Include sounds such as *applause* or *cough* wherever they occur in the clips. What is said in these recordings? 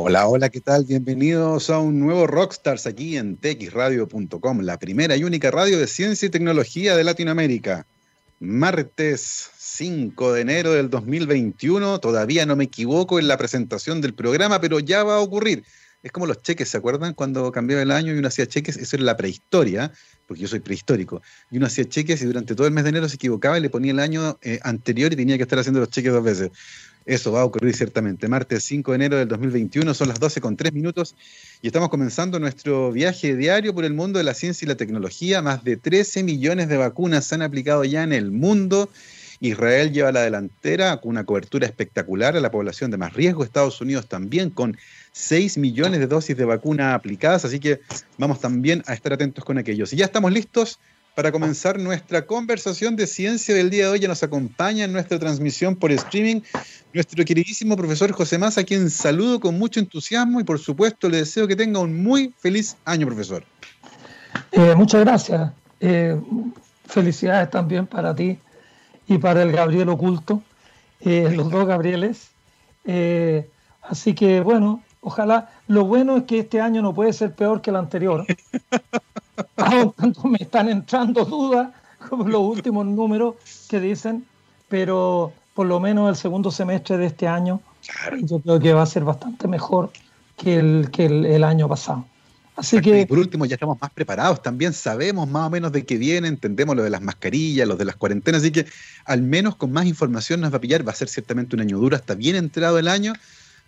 Hola, hola, ¿qué tal? Bienvenidos a un nuevo Rockstars aquí en texradio.com, la primera y única radio de ciencia y tecnología de Latinoamérica. Martes 5 de enero del 2021, todavía no me equivoco en la presentación del programa, pero ya va a ocurrir. Es como los cheques, ¿se acuerdan? Cuando cambiaba el año y uno hacía cheques, eso era la prehistoria, porque yo soy prehistórico, y uno hacía cheques y durante todo el mes de enero se equivocaba y le ponía el año eh, anterior y tenía que estar haciendo los cheques dos veces. Eso va a ocurrir ciertamente. Martes 5 de enero del 2021, son las 12 con 3 minutos y estamos comenzando nuestro viaje diario por el mundo de la ciencia y la tecnología. Más de 13 millones de vacunas se han aplicado ya en el mundo. Israel lleva la delantera con una cobertura espectacular a la población de más riesgo. Estados Unidos también con 6 millones de dosis de vacuna aplicadas. Así que vamos también a estar atentos con aquellos. Y ya estamos listos para comenzar nuestra conversación de ciencia del día de hoy. Ya nos acompaña en nuestra transmisión por streaming nuestro queridísimo profesor José Más, a quien saludo con mucho entusiasmo y por supuesto le deseo que tenga un muy feliz año, profesor. Eh, muchas gracias. Eh, felicidades también para ti y para el Gabriel Oculto, eh, los dos Gabrieles. así que bueno, ojalá. Lo bueno es que este año no puede ser peor que el anterior. *laughs* tanto me están entrando dudas como los últimos números que dicen, pero por lo menos el segundo semestre de este año yo creo que va a ser bastante mejor que el, que el, año pasado. Así que, y por último, ya estamos más preparados, también sabemos más o menos de qué viene, entendemos lo de las mascarillas, lo de las cuarentenas, así que al menos con más información nos va a pillar, va a ser ciertamente un año duro, hasta bien entrado el año,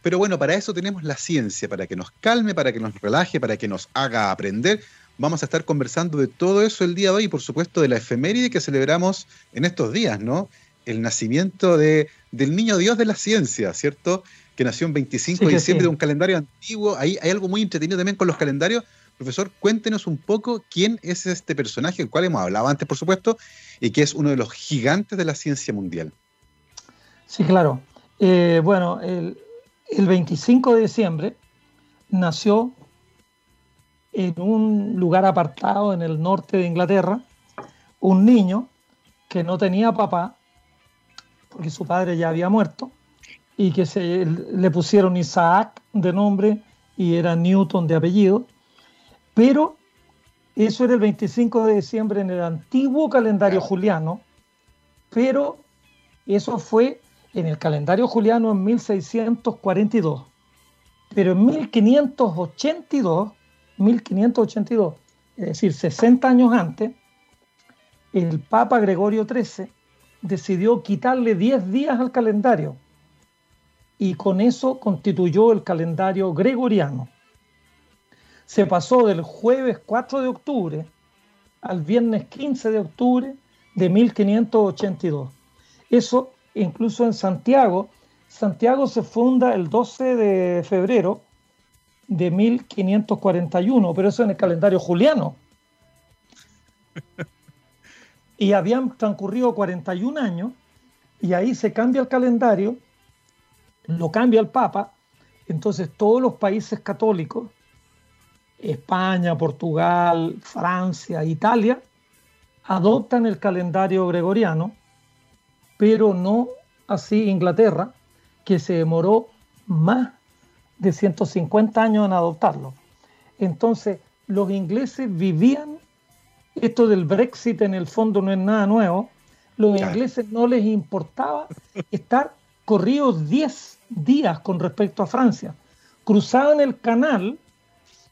pero bueno, para eso tenemos la ciencia, para que nos calme, para que nos relaje, para que nos haga aprender, Vamos a estar conversando de todo eso el día de hoy y por supuesto de la efeméride que celebramos en estos días, ¿no? El nacimiento de, del niño Dios de la ciencia, ¿cierto? Que nació el 25 de diciembre de un calendario antiguo. Ahí hay algo muy entretenido también con los calendarios. Profesor, cuéntenos un poco quién es este personaje, el cual hemos hablado antes, por supuesto, y que es uno de los gigantes de la ciencia mundial. Sí, claro. Eh, bueno, el, el 25 de diciembre nació en un lugar apartado en el norte de Inglaterra un niño que no tenía papá, porque su padre ya había muerto, y que se, le pusieron Isaac de nombre y era Newton de apellido, pero eso era el 25 de diciembre en el antiguo calendario juliano, pero eso fue en el calendario juliano en 1642. Pero en 1582 1582, es decir, 60 años antes, el Papa Gregorio XIII decidió quitarle 10 días al calendario y con eso constituyó el calendario gregoriano. Se pasó del jueves 4 de octubre al viernes 15 de octubre de 1582. Eso incluso en Santiago, Santiago se funda el 12 de febrero de 1541, pero eso en el calendario juliano. *laughs* Y habían transcurrido 41 años y ahí se cambia el calendario, lo cambia el Papa, entonces todos los países católicos, España, Portugal, Francia, Italia, adoptan el calendario gregoriano, pero no así Inglaterra, que se demoró más de 150 años en adoptarlo. Entonces, los ingleses vivían, esto del Brexit en el fondo no es nada nuevo, los ingleses no les importaba estar corridos 10 días con respecto a Francia. Cruzaban el canal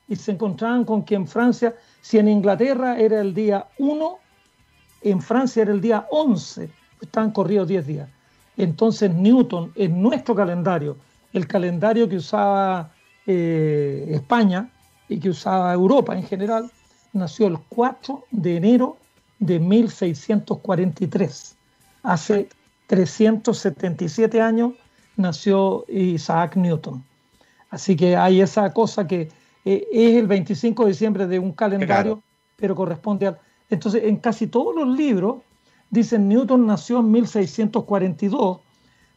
y se encontraban con que en Francia, si en Inglaterra era el día 1, en Francia era el día 11, estaban corridos 10 días. Entonces Newton, en nuestro calendario, el calendario que usaba eh, España y que usaba Europa en general, nació el 4 de enero de 1643. Hace 377 años nació Isaac Newton. Así que hay esa cosa que eh, es el 25 de diciembre de un calendario, pero corresponde al... Entonces, en casi todos los libros dicen Newton nació en 1642,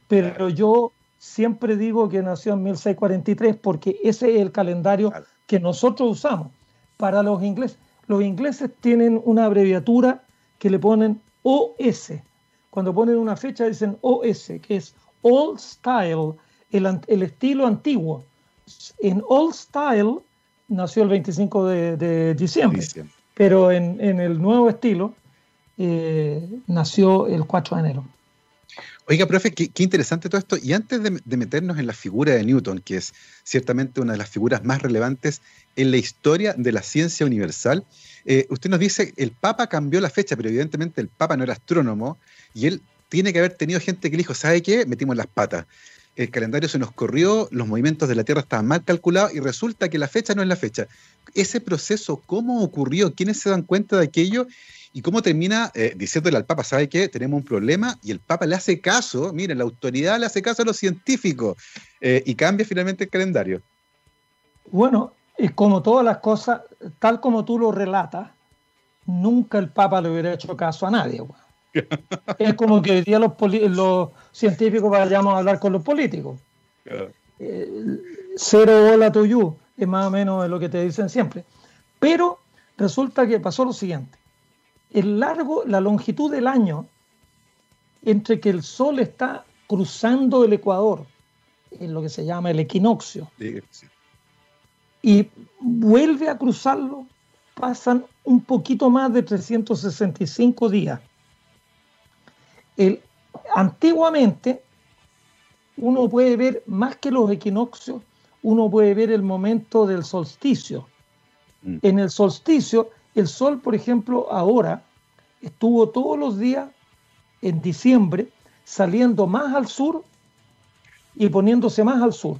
pero yo siempre digo que nació en 1643 porque ese es el calendario que nosotros usamos para los ingleses. Los ingleses tienen una abreviatura que le ponen OS. Cuando ponen una fecha dicen OS, que es Old Style, el, el estilo antiguo. en Old Style nació el 25 de, diciembre, pero en, el nuevo estilo eh, nació el 4 de enero. Oiga, profe, qué, interesante todo esto. Y antes de, meternos en la figura de Newton, que es ciertamente una de las figuras más relevantes en la historia de la ciencia universal, eh, usted nos dice, el Papa cambió la fecha, pero evidentemente el Papa no era astrónomo y él tiene que haber tenido gente que le dijo, ¿sabe qué? Metimos las patas. El calendario se nos corrió, los movimientos de la Tierra estaban mal calculados y resulta que la fecha no es la fecha. Ese proceso, ¿cómo ocurrió? ¿Quiénes se dan cuenta de aquello? ¿Y cómo termina eh, diciéndole al Papa, ¿sabe qué? Tenemos un problema y el Papa le hace caso, miren, la autoridad le hace caso a los científicos eh, y cambia finalmente el calendario. Bueno, y como todas las cosas, tal como tú lo relatas, nunca el Papa le hubiera hecho caso a nadie. *laughs* es como que hoy día los, los, científicos vayamos a hablar con los políticos. Eh, cero hola to you, es más o menos lo que te dicen siempre. Pero resulta que pasó lo siguiente. El largo, la longitud del año entre que el Sol está cruzando el Ecuador, en lo que se llama el equinoccio, sí y vuelve a cruzarlo, pasan un poquito más de 365 días. El, antiguamente, uno puede ver más que los equinoccios, uno puede ver el momento del solsticio. Mm. En el solsticio, el sol, por ejemplo, ahora estuvo todos los días en diciembre saliendo más al sur y poniéndose más al sur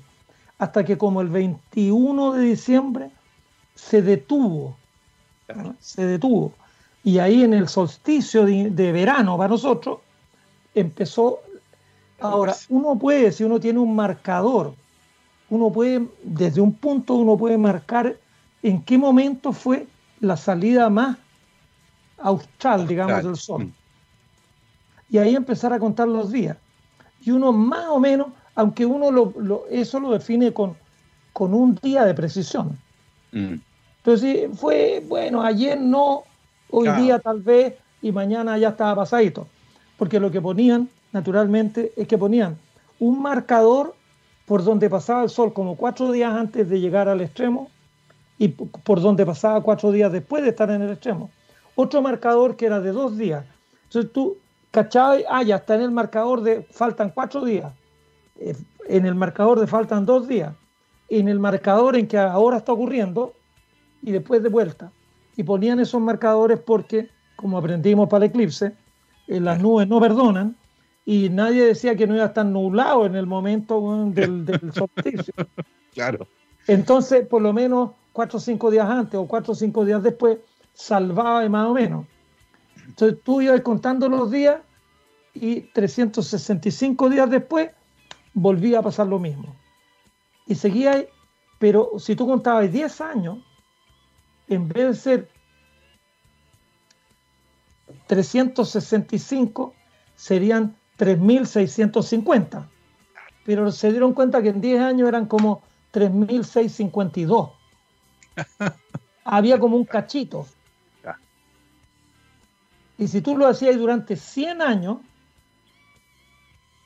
hasta que como el 21 de diciembre se detuvo, se detuvo. Y ahí en el solsticio de, verano para nosotros empezó, ahora uno puede, si uno tiene un marcador, uno puede, desde un punto uno puede marcar en qué momento fue la salida más austral, digamos, del sol. Mm. Y ahí empezar a contar los días. Y uno más o menos aunque uno lo, eso lo define con, con un día de precisión. Mm. Entonces fue, bueno, ayer no, hoy día tal vez y mañana ya estaba pasadito. Porque lo que ponían, naturalmente, es que ponían un marcador por donde pasaba el sol como cuatro días antes de llegar al extremo y por donde pasaba cuatro días después de estar en el extremo. Otro marcador que era de dos días. Entonces tú cachabas, ah, ya está en el marcador de faltan cuatro días. Eh, en el marcador de faltan dos días, en el marcador en que ahora está ocurriendo y después de vuelta. Y ponían esos marcadores porque, como aprendimos para el eclipse, eh, las nubes no perdonan y nadie decía que no iba a estar nublado en el momento del, del *laughs* solsticio. Claro. Entonces, por lo menos cuatro o cinco días antes o cuatro o cinco días después, salvaba más o menos. Entonces tú ibas contando los días y 365 días después volvía a pasar lo mismo. Y seguía, pero si tú contabas 10 años, en vez de ser 365, serían 3.650. Pero se dieron cuenta que en 10 años eran como 3.652. *laughs* Había como un cachito. Y si tú lo hacías durante 100 años,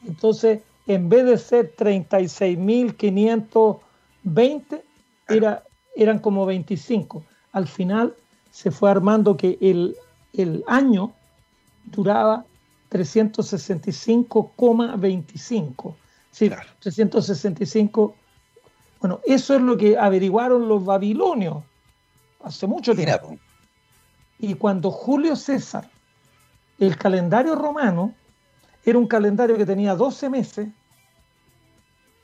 entonces en vez de ser 36.520, era, eran como 25. Al final se fue armando que el, el año duraba 365,25. Sí, 365. Bueno, eso es lo que averiguaron los babilonios hace mucho tiempo. Y cuando Julio César, el calendario romano, era un calendario que tenía 12 meses,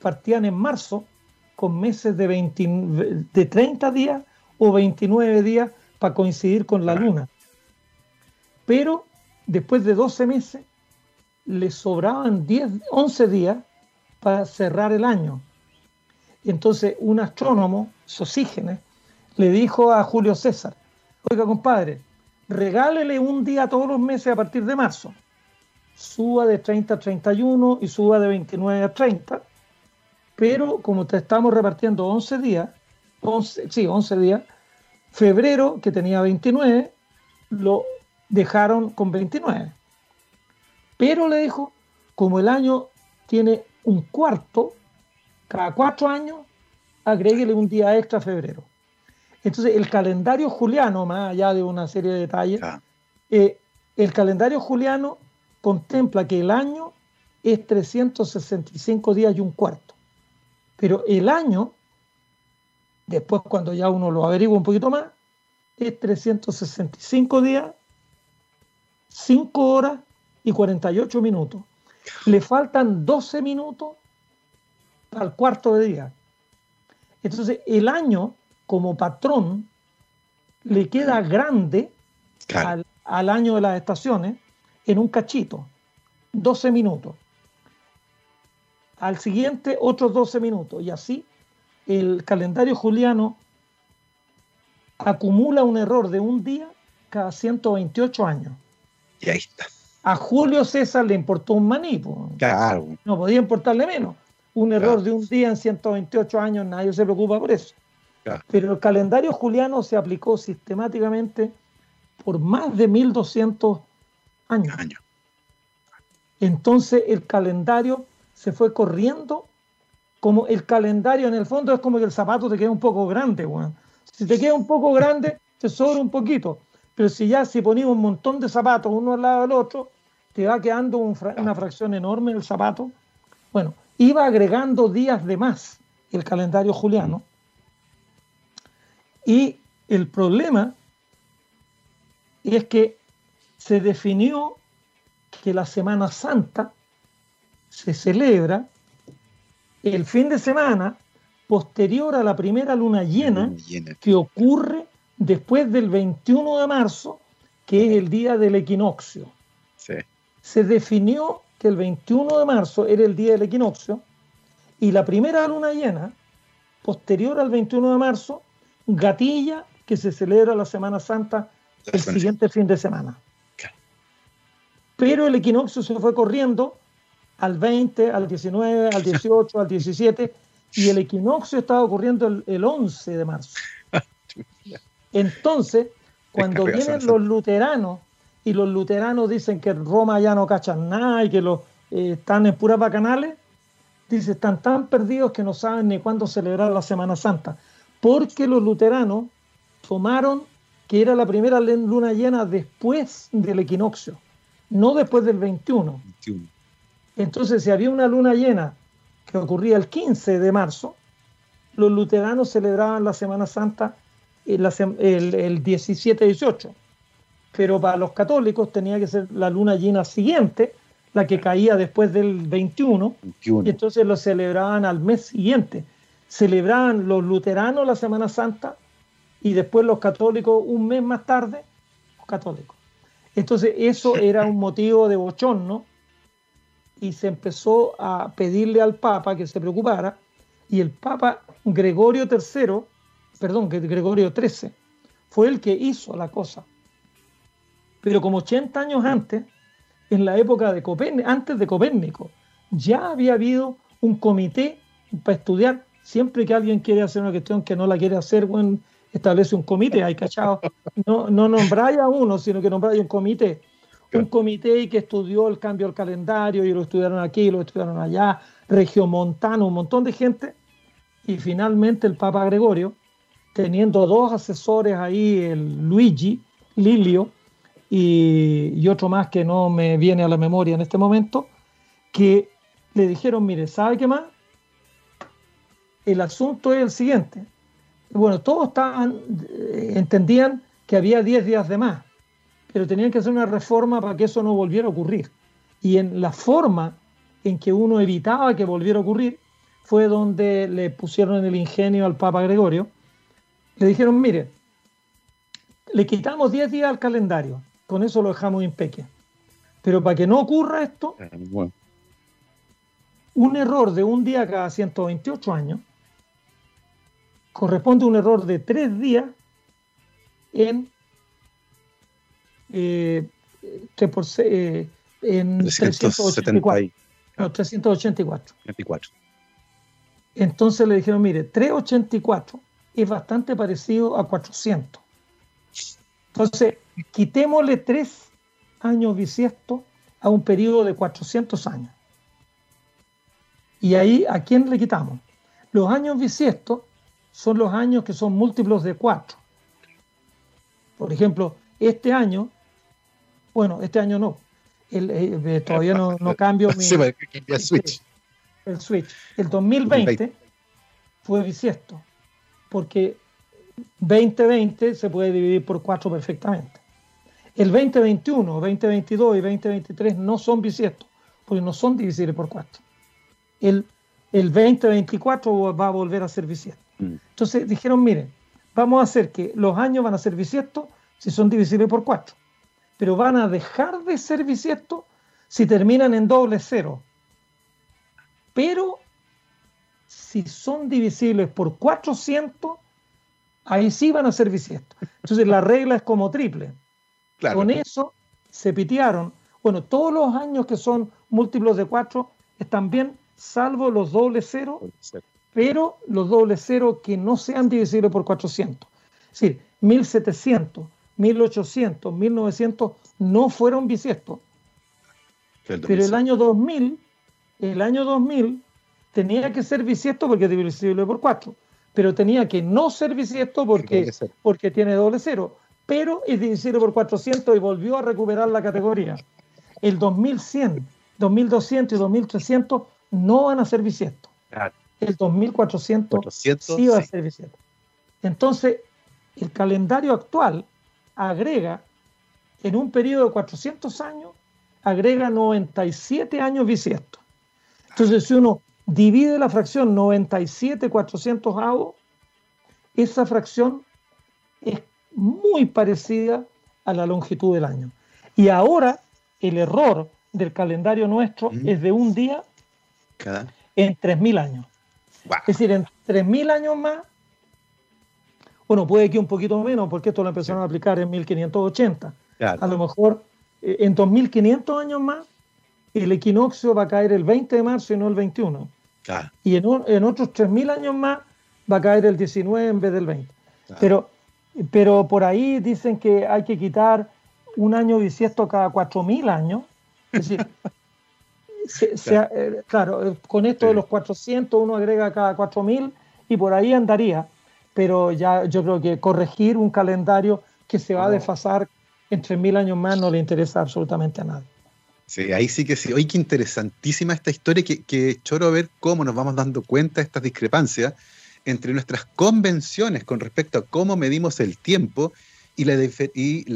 partían en marzo con meses de, de 30 días o 29 días para coincidir con la luna. Pero después de 12 meses le sobraban 10, 11 días para cerrar el año. Y entonces un astrónomo, Sosígenes, le dijo a Julio César, oiga compadre, regálele un día todos los meses a partir de marzo suba de 30 a 31 y suba de 29 a 30, pero como te estamos repartiendo 11 días, 11, sí, 11 días, febrero, que tenía 29, lo dejaron con 29. Pero le dijo, como el año tiene un cuarto, cada cuatro años, agréguele un día extra a febrero. Entonces, el calendario juliano, más allá de una serie de detalles, eh, el calendario juliano contempla que el año es 365 días y un cuarto. Pero el año, después cuando ya uno lo averigua un poquito más, es 365 días, 5 horas y 48 minutos. Le faltan 12 minutos al cuarto de día. Entonces, el año como patrón le queda grande al, al, año de las estaciones en un cachito, 12 minutos. Al siguiente, otros 12 minutos. Y así el calendario juliano acumula un error de un día cada 128 años. Y ahí está. A Julio César le importó un maní. Claro. No podía importarle menos. Un error de un día en 128 años, nadie se preocupa por eso. Pero el calendario juliano se aplicó sistemáticamente por más de 1200 años. Entonces el calendario se fue corriendo como el calendario en el fondo es como que el zapato te queda un poco grande, Si te queda un poco grande, te sobra un poquito. Pero si ya si un montón de zapatos uno al lado del otro, te va quedando una fracción enorme el zapato. Bueno, iba agregando días de más el calendario juliano. Y el problema es que se definió que la Semana Santa se celebra el fin de semana posterior a la primera luna llena, que ocurre después del 21 de marzo, que es el día del equinoccio. Se definió que el 21 de marzo era el día del equinoccio y la primera luna llena, posterior al 21 de marzo, gatilla que se celebra la Semana Santa el siguiente fin de semana. Pero el equinoccio se fue corriendo al 20, al 19, al 18, al 17, y el equinoccio estaba ocurriendo el, 11 de marzo. *laughs* Entonces, cuando vienen los luteranos y los luteranos dicen que Roma ya no cachan nada y que los, eh, están en puras bacanales, dice, están tan perdidos que no saben ni cuándo celebrar la Semana Santa, porque los luteranos tomaron que era la primera luna llena después del equinoccio, no después del 21. 21. Entonces, si había una luna llena que ocurría el 15 de marzo, los luteranos celebraban la Semana Santa el, el 17-18. Pero para los católicos tenía que ser la luna llena siguiente, la que caía después del 21, y entonces lo celebraban al mes siguiente. Celebraban los luteranos la Semana Santa y después los católicos un mes más tarde, los católicos. Entonces eso era un motivo de bochorno y se empezó a pedirle al Papa que se preocupara y el Papa Gregorio III, perdón, Gregorio XIII, fue el que hizo la cosa. Pero como 80 años antes, en la época de Copérnico, antes de Copérnico, ya había habido un comité para estudiar. Siempre que alguien quiere hacer una cuestión que no la quiere hacer, bueno, establece un comité, hay cachado. No, no nombráis a uno, sino que nombráis un comité un comité que estudió el cambio del calendario y lo estudiaron aquí, lo estudiaron allá, Regiomontano, un montón de gente. Y finalmente el Papa Gregorio, teniendo dos asesores ahí, el Luigi, Lilio y, otro más que no me viene a la memoria en este momento, que le dijeron, mire, ¿sabe qué más? El asunto es el siguiente. Bueno, todos estaban, eh, entendían que había 10 días de más pero tenían que hacer una reforma para que eso no volviera a ocurrir. Y en la forma en que uno evitaba que volviera a ocurrir fue donde le pusieron el ingenio al Papa Gregorio. Le dijeron, mire, le quitamos 10 días al calendario, con eso lo dejamos impeque. Pero para que no ocurra esto, un error de un día cada 128 años corresponde a un error de tres días en eh, por, eh, en 384. No, 384. Entonces le dijeron, mire, 384 es bastante parecido a 400. Entonces, quitémosle tres años bisiestos a un periodo de 400 años. Y ahí, ¿a quién le quitamos? Los años bisiestos son los años que son múltiplos de 4. Por ejemplo, este año, bueno, este año no, el, eh, todavía no, no cambio *laughs* mi, el switch. El switch. El 2020 fue bisiesto, porque 2020 se puede dividir por 4 perfectamente. El 2021, 2022 y 2023 no son bisiestos, porque no son divisibles por 4. El, el 2024 va a volver a ser bisiesto. Mm. Entonces dijeron, miren, vamos a hacer que los años van a ser bisiestos si son divisibles por 4, pero van a dejar de ser bisiestos si terminan en doble cero. Pero si son divisibles por 400, ahí sí van a ser bisiestos. Entonces la regla es como triple. Con eso se pitearon. Bueno, todos los años que son múltiplos de 4 están bien, salvo los doble cero, pero los doble cero que no sean divisibles por 400. Es decir, 1700, 1800, 1900 no fueron bisiestos. Pero el año 2000, el año 2000 tenía que ser bisiesto porque es divisible por 4, pero tenía que no ser bisiesto porque, porque tiene doble cero, pero es divisible por 400 y volvió a recuperar la categoría. El 2100, 2200 y 2300 no van a ser bisiestos. El 2400 sí va a ser bisiesto. Entonces, el calendario actual agrega, en un periodo de 400 años, agrega 97 años bisiestos. Entonces, si uno divide la fracción 97 400 avos, esa fracción es muy parecida a la longitud del año. Y ahora el error del calendario nuestro es de un día en 3.000 años. Es decir, en 3.000 años más, bueno, puede que un poquito menos, porque esto lo empezaron a aplicar en 1580. A lo mejor eh, en 2.500 años más, el equinoccio va a caer el 20 de marzo y no el 21. Y en, en otros 3.000 años más va a caer el 19 en vez del 20. Pero, pero por ahí dicen que hay que quitar un año bisiesto cada 4.000 años. Es decir, *laughs* eh, claro. Eh, con esto de los 400 uno agrega cada 4.000 y por ahí andaría. Pero ya yo creo que corregir un calendario que se va a desfasar en 3.000 años más no le interesa absolutamente a nadie. Sí, ahí sí que sí. Oye, qué interesantísima esta historia, que, que choro ver cómo nos vamos dando cuenta de estas discrepancias entre nuestras convenciones con respecto a cómo medimos el tiempo y la,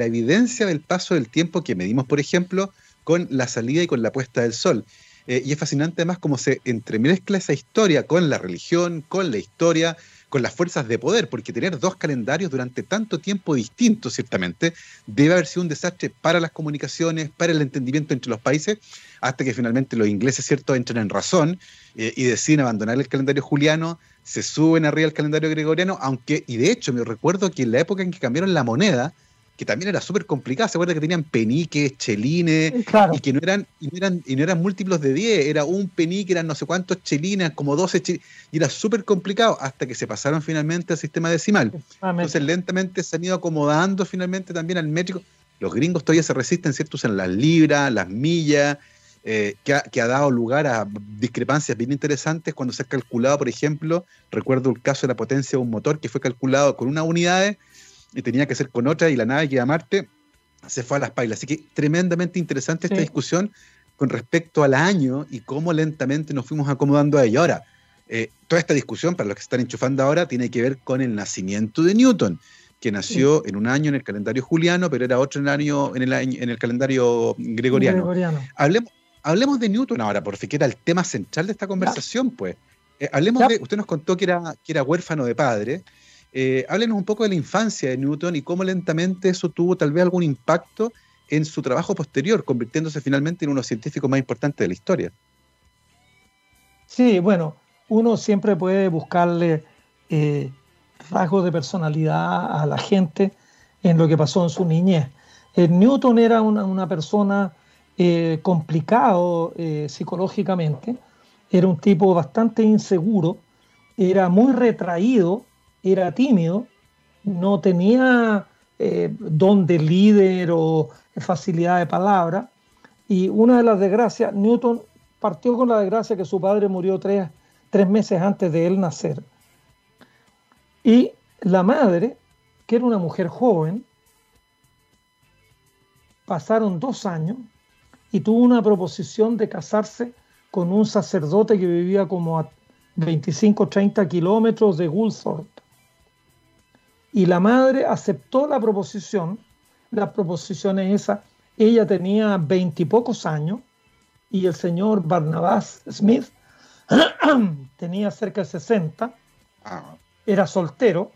evidencia del paso del tiempo que medimos, por ejemplo, con la salida y con la puesta del sol. Eh, y es fascinante además cómo se entremezcla esa historia con la religión, con la historia, con las fuerzas de poder, porque tener dos calendarios durante tanto tiempo distintos, ciertamente, debe haber sido un desastre para las comunicaciones, para el entendimiento entre los países, hasta que finalmente los ingleses, ¿cierto?, entran en razón eh, y deciden abandonar el calendario juliano, se suben arriba al calendario gregoriano, aunque, y de hecho me recuerdo que en la época en que cambiaron la moneda, que también era súper complicada. Se acuerda que tenían peniques, chelines, y que no eran, y no eran, y no eran múltiplos de 10, era un penique, eran no sé cuántos chelines, como 12 chelines, y era súper complicado hasta que se pasaron finalmente al sistema decimal. Entonces lentamente se han ido acomodando finalmente también al métrico. Los gringos todavía se resisten, ¿cierto? Usan las libras, las millas, eh, que, ha, que, ha, dado lugar a discrepancias bien interesantes cuando se ha calculado, por ejemplo, recuerdo el caso de la potencia de un motor que fue calculado con unas unidades y tenía que ser con otra y la nave que iba a Marte se fue a las pailas. Así que tremendamente interesante esta discusión con respecto al año y cómo lentamente nos fuimos acomodando a ello. Ahora, eh, toda esta discusión, para los que están enchufando ahora, tiene que ver con el nacimiento de Newton, que nació en un año en el calendario juliano, pero era otro en el, año, en el, en el calendario gregoriano. Hablemos, hablemos de Newton ahora, porque era el tema central de esta conversación, pues. Eh, hablemos de, usted nos contó que era, que era huérfano de padre, eh, háblenos un poco de la infancia de Newton y cómo lentamente eso tuvo tal vez algún impacto en su trabajo posterior, convirtiéndose finalmente en uno de los científicos más importantes de la historia. Sí, bueno, uno siempre puede buscarle eh, rasgos de personalidad a la gente en lo que pasó en su niñez. Eh, Newton era una, persona eh, complicado psicológicamente, era un tipo bastante inseguro, era muy retraído era tímido, no tenía eh, don de líder o facilidad de palabra. Y una de las desgracias, Newton partió con la desgracia que su padre murió tres, meses antes de él nacer. Y la madre, que era una mujer joven, pasaron dos años y tuvo una proposición de casarse con un sacerdote que vivía como a 25 30 kilómetros de Woolthorpe. Y la madre aceptó la proposición. La proposición es esa. Ella tenía veintipocos años y el señor Barnabas Smith *clears throat* tenía cerca de 60. Ah. Era soltero.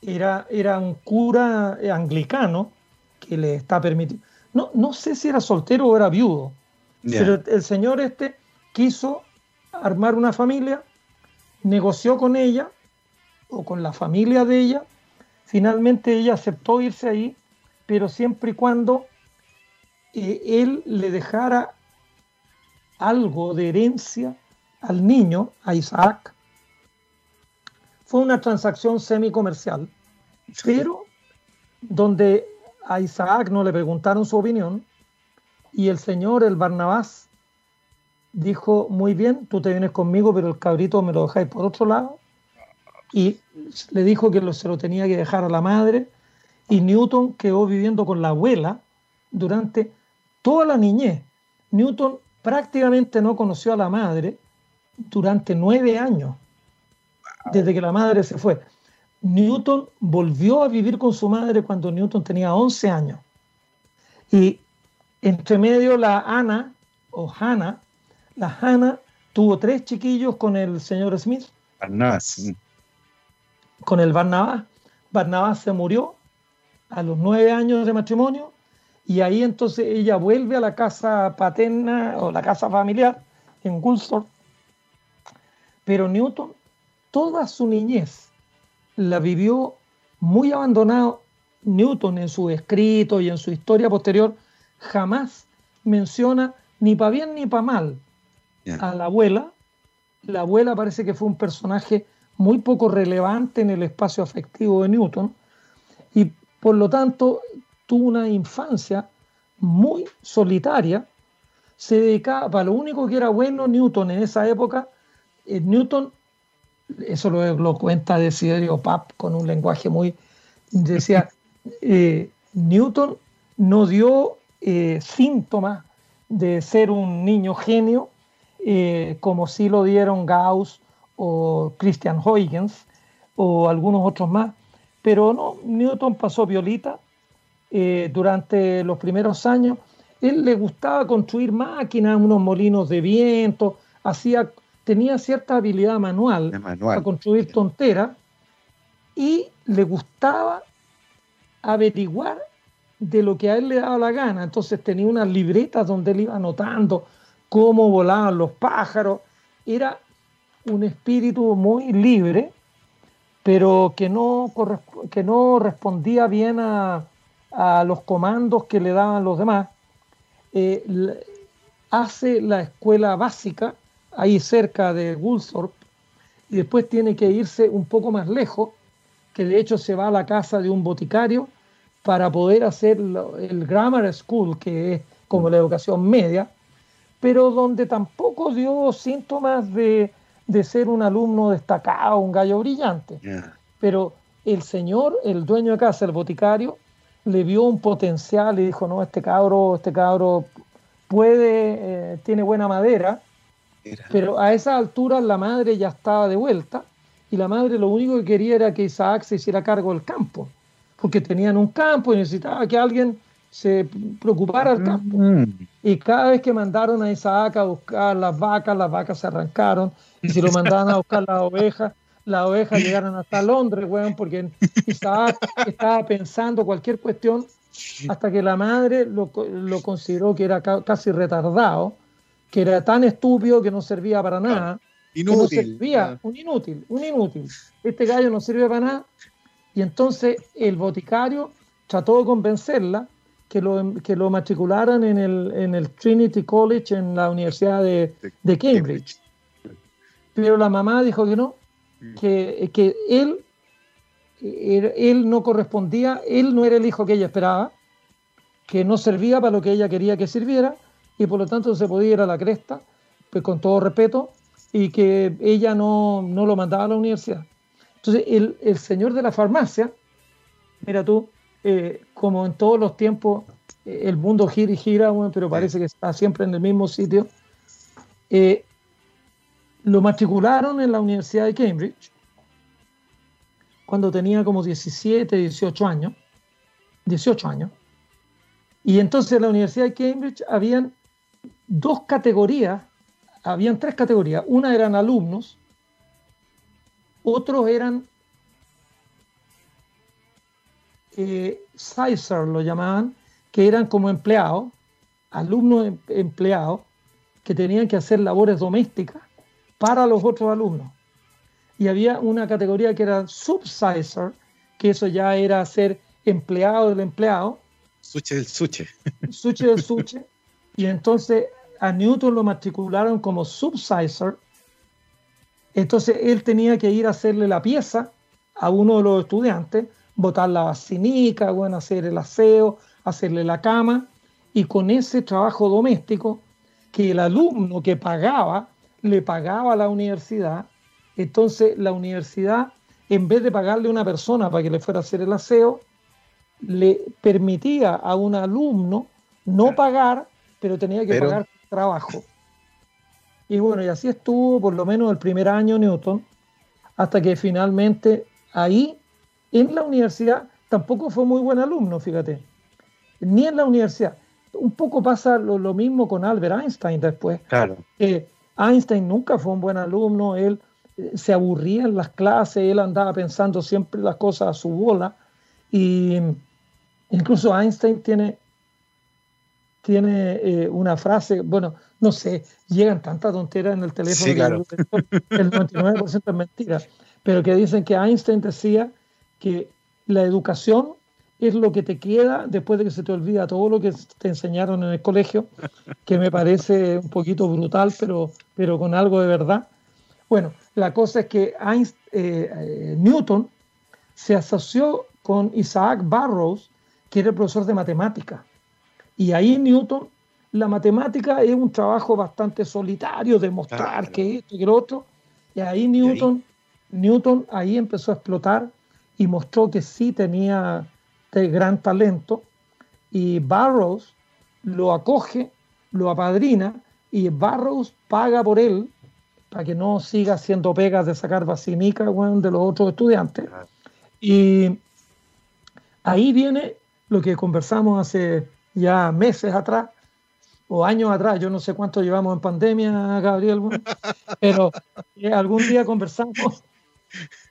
Era, era un cura anglicano que le está permitido. No, no sé si era soltero o era viudo. Pero el señor este quiso armar una familia negoció con ella o con la familia de ella. Finalmente ella aceptó irse ahí, pero siempre y cuando eh, él le dejara algo de herencia al niño, a Isaac. Fue una transacción semi-comercial, pero donde a Isaac no le preguntaron su opinión y el señor, el Barnabás, dijo, muy bien, tú te vienes conmigo, pero el cabrito me lo dejáis por otro lado. Y le dijo que se lo tenía que dejar a la madre. Y Newton quedó viviendo con la abuela durante toda la niñez. Newton prácticamente no conoció a la madre durante nueve años, desde que la madre se fue. Newton volvió a vivir con su madre cuando Newton tenía 11 años. Y entre medio la Ana o Hannah la Hannah tuvo tres chiquillos con el señor Smith. Con el Barnabas. Barnabas se murió a los nueve años de matrimonio y ahí entonces ella vuelve a la casa paterna o la casa familiar en Woolsthorpe. Pero Newton, toda su niñez la vivió muy abandonado. Newton en su escrito y en su historia posterior jamás menciona ni para bien ni para mal a la abuela. La abuela parece que fue un personaje muy poco relevante en el espacio afectivo de Newton y por lo tanto tuvo una infancia muy solitaria. Se dedicaba, para lo único que era bueno Newton en esa época, eh, Newton, eso lo, cuenta Desiderio Pap con un lenguaje muy, decía, *laughs* eh, Newton no dio eh, síntomas de ser un niño genio como sí lo dieron Gauss o Christian Huygens o algunos otros más. Pero no, Newton pasó violita eh, durante los primeros años. Él le gustaba construir máquinas, unos molinos de viento, hacía, tenía cierta habilidad manual, para construir tonteras y le gustaba averiguar de lo que a él le daba la gana. Entonces tenía unas libretas donde él iba anotando cómo volaban los pájaros. Era un espíritu muy libre, pero que no, que no respondía bien a, los comandos que le daban los demás. Eh, hace la escuela básica ahí cerca de Woolthorpe y después tiene que irse un poco más lejos, que de hecho se va a la casa de un boticario para poder hacer el grammar school, que es como la educación media, pero donde tampoco dio síntomas de, ser un alumno destacado, un gallo brillante. Pero el señor, el dueño de casa, el boticario, le vio un potencial y dijo, no, este cabro, este cabro puede, eh, tiene buena madera, pero a esa altura la madre ya estaba de vuelta y la madre lo único que quería era que Isaac se hiciera cargo del campo, porque tenían un campo y necesitaba que alguien se preocupara el campo. Mm. Y cada vez que mandaron a Isaac a buscar las vacas, las vacas se arrancaron. Y si lo mandaban a buscar las ovejas, las ovejas llegaron hasta Londres, weón, porque Isaac estaba pensando cualquier cuestión hasta que la madre lo, lo consideró que era casi retardado, que era tan estúpido que no servía para nada. Inútil. servía, un inútil, un inútil. Este gallo no sirve para nada. Y entonces el boticario trató de convencerla que lo, que lo matricularan en el, en el Trinity College en la Universidad de, de Cambridge. Pero la mamá dijo que no, mm. que, que él, él no correspondía, él no era el hijo que ella esperaba, que no servía para lo que ella quería que sirviera y por lo tanto se podía ir a la cresta, pues con todo respeto, y que ella no, no lo mandaba a la universidad. Entonces, el, señor de la farmacia, mira tú, eh, como en todos los tiempos, eh, el mundo gira y gira, pero parece que está siempre en el mismo sitio, eh, lo matricularon en la Universidad de Cambridge cuando tenía como 17, 18 años. 18 años. Y entonces en la Universidad de Cambridge habían dos categorías, habían tres categorías. Una eran alumnos, otros eran eh, lo llamaban, que eran como empleados, alumnos em, empleados, que tenían que hacer labores domésticas para los otros alumnos. Y había una categoría que era subsizor, que eso ya era ser empleado del empleado. Suche del suche. *laughs* Suche del suche. Y entonces a Newton lo matricularon como subsizor. Entonces él tenía que ir a hacerle la pieza a uno de los estudiantes, botar la vacinica, bueno, hacer el aseo, hacerle la cama. Y con ese trabajo doméstico, que el alumno que pagaba, le pagaba a la universidad, entonces la universidad, en vez de pagarle a una persona para que le fuera a hacer el aseo, le permitía a un alumno no pagar, pero tenía que pagar trabajo. Y bueno, y así estuvo por lo menos el primer año Newton, hasta que finalmente ahí, en la universidad, tampoco fue muy buen alumno, fíjate. Ni en la universidad. Un poco pasa lo, mismo con Albert Einstein después. Claro. Einstein nunca fue un buen alumno, él eh, se aburría en las clases, él andaba pensando siempre las cosas a su bola. Y incluso Einstein tiene tiene eh, una frase, bueno, no sé, llegan tantas tonteras en el teléfono que el 99% es mentira, pero que dicen que Einstein decía que la educación es lo que te queda después de que se te olvida todo lo que te enseñaron en el colegio, que me parece un poquito brutal, pero, pero con algo de verdad. Bueno, la cosa es que Einstein, eh, eh, Newton se asoció con Isaac Barrows, que era el profesor de matemáticas y ahí Newton, la matemática es un trabajo bastante solitario, demostrar que esto y que lo otro. Y ahí Newton, Newton ahí empezó a explotar y mostró que sí tenía de gran talento. Y Barrows lo acoge, lo apadrina y Barrows paga por él para que no siga haciendo pegas de sacar vacinica de los otros estudiantes. Y ahí viene lo que conversamos hace ya meses atrás o años atrás, yo no sé cuánto llevamos en pandemia, Gabriel, *laughs* pero eh, algún día conversamos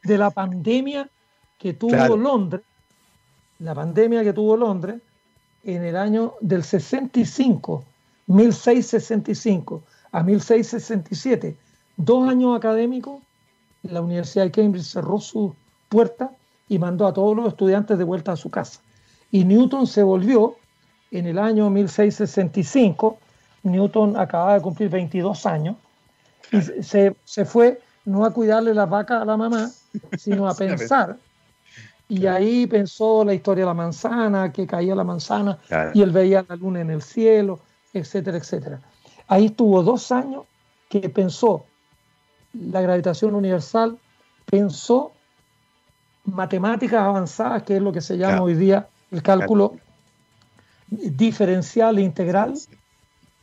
de la pandemia que tuvo Londres, la pandemia que tuvo Londres en el año del 65, 1665 a 1667, dos años académicos, la Universidad de Cambridge cerró su puerta y mandó a todos los estudiantes de vuelta a su casa. Y Newton se volvió en el año 1665, Newton acababa de cumplir 22 años y se, fue no a cuidarle la vaca a la mamá, sino a *laughs* pensar. Y ahí pensó la historia de la manzana, que caía la manzana y él veía la luna en el cielo, etcétera, etcétera. Ahí estuvo dos años que pensó la gravitación universal, pensó matemáticas avanzadas, que es lo que se llama hoy día el cálculo diferencial e integral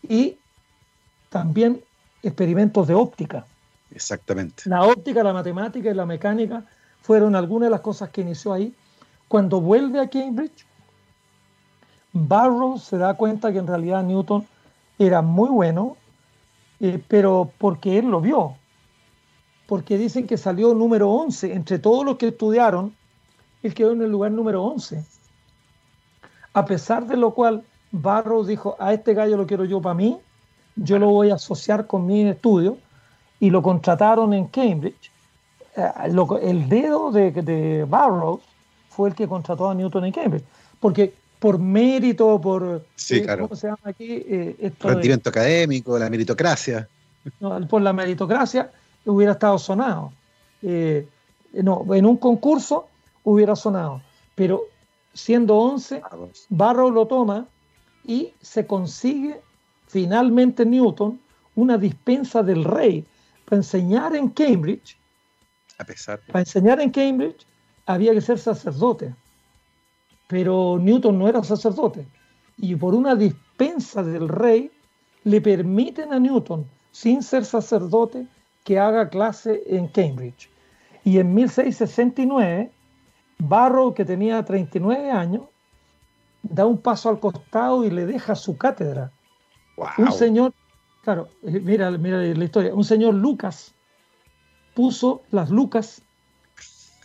y también experimentos de óptica. Exactamente. La óptica, la matemática y la mecánica fueron algunas de las cosas que inició ahí. Cuando vuelve a Cambridge, Barrow se da cuenta que en realidad Newton era muy bueno, eh, pero porque él lo vio. Porque dicen que salió número 11. Entre todos los que estudiaron, él quedó en el lugar número 11. A pesar de lo cual, Barrow dijo, a este gallo lo quiero yo para mí, yo lo voy a asociar con mi estudio, y lo contrataron en Cambridge. Eh, el dedo de, de Barrow fue el que contrató a Newton en Cambridge, porque por mérito, por sí, eh, ¿cómo se llama aquí? Eh, Rendimiento académico, la meritocracia. por la meritocracia hubiera estado sonado. no, en un concurso hubiera sonado, pero siendo 11, Barrow lo toma y se consigue finalmente Newton una dispensa del rey para enseñar en Cambridge A pesar. Para enseñar en Cambridge había que ser sacerdote, pero Newton no era sacerdote. Y por una dispensa del rey le permiten a Newton, sin ser sacerdote, que haga clase en Cambridge. Y en 1669, Barrow, que tenía 39 años, da un paso al costado y le deja su cátedra. Un señor, claro, eh, mira, mira la historia, un señor Lucas puso las lucas,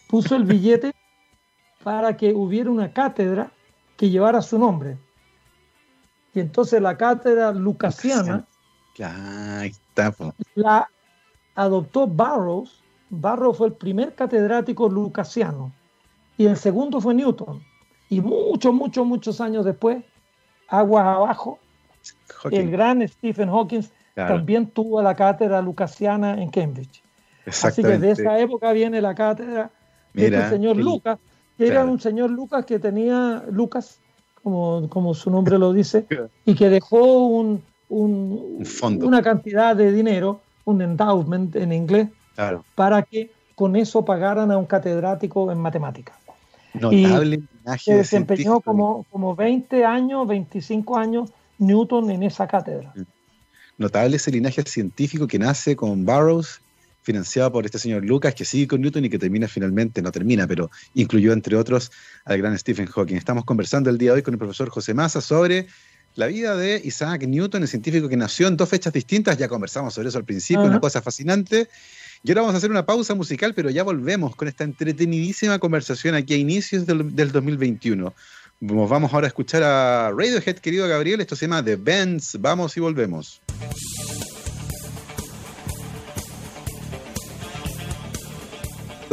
puso el billete *laughs* para que hubiera una cátedra que llevara su nombre. Y entonces la cátedra lucasiana la adoptó Barrows. Barrows fue el primer catedrático lucasiano y el segundo fue Newton. Y muchos, muchos, muchos años después, aguas abajo, el gran Stephen Hawking también tuvo la cátedra lucasiana en Cambridge. Así que de esa época viene la cátedra de este señor Lucas, que era un señor Lucas que tenía, Lucas, como, como su nombre lo dice, y que dejó un, un, una cantidad de dinero, un endowment en inglés, para que con eso pagaran a un catedrático en matemáticas. Notable y se desempeñó como, como 20 años, 25 años Newton en esa cátedra. Mm. Notable ese linaje científico que nace con Burroughs, financiado por este señor Lucas, que sigue con Newton y que termina finalmente, no termina, pero incluyó entre otros al gran Stephen Hawking. Estamos conversando el día de hoy con el profesor José Massa sobre la vida de Isaac Newton, el científico que nació en dos fechas distintas, ya conversamos sobre eso al principio, una cosa fascinante. Y ahora vamos a hacer una pausa musical, pero ya volvemos con esta entretenidísima conversación aquí a inicios del, del 2021. Vamos ahora a escuchar a Radiohead, querido Gabriel. Esto se llama The Bands. Vamos y volvemos.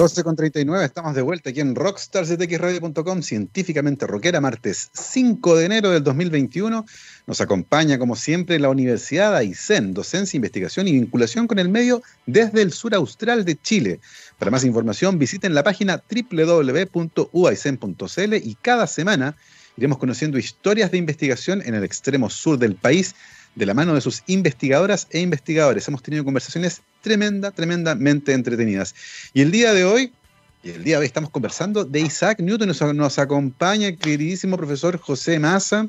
12 con 39, estamos de vuelta aquí en rockstarsdtxradio.com, científicamente rockera, martes 5 de enero del 2021. Nos acompaña, como siempre, la Universidad Aysén, docencia, investigación y vinculación con el medio desde el sur austral de Chile. Para más información, visiten la página www.uaisen.cl y cada semana iremos conociendo historias de investigación en el extremo sur del país de la mano de sus investigadoras e investigadores. Hemos tenido conversaciones tremenda, tremendamente entretenidas. Y el día de hoy, y el día de hoy estamos conversando de Isaac Newton, nos, acompaña el queridísimo profesor José Massa.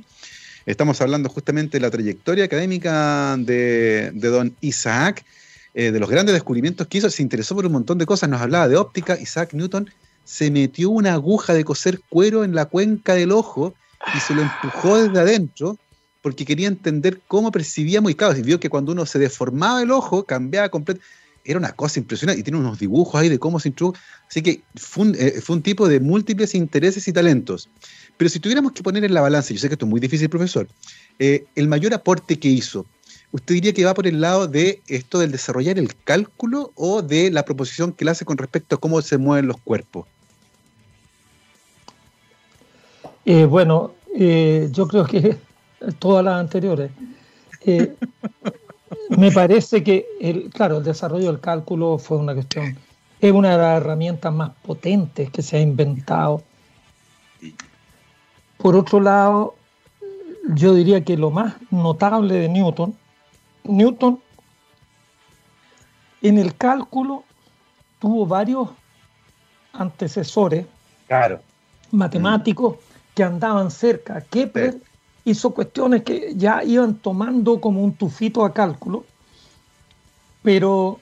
Estamos hablando justamente de la trayectoria académica de, don Isaac, eh, de los grandes descubrimientos que hizo, se interesó por un montón de cosas, nos hablaba de óptica, Isaac Newton se metió una aguja de coser cuero en la cuenca del ojo y se lo empujó desde adentro porque quería entender cómo percibíamos y claro, vio que cuando uno se deformaba el ojo, cambiaba completamente. Era una cosa impresionante y tiene unos dibujos ahí de cómo se introdujo. Así que fue un, eh, fue un, tipo de múltiples intereses y talentos. Pero si tuviéramos que poner en la balanza, yo sé que esto es muy difícil, profesor, eh, el mayor aporte que hizo, ¿usted diría que va por el lado de esto del desarrollar el cálculo o de la proposición que él hace con respecto a cómo se mueven los cuerpos? Eh, bueno, yo creo que todas las anteriores. Eh, me parece que, el, claro, el desarrollo del cálculo fue una cuestión, es una de las herramientas más potentes que se ha inventado. Por otro lado, yo diría que lo más notable de Newton, Newton en el cálculo tuvo varios antecesores claro. matemáticos que andaban cerca. Kepler hizo cuestiones que ya iban tomando como un tufito a cálculo, pero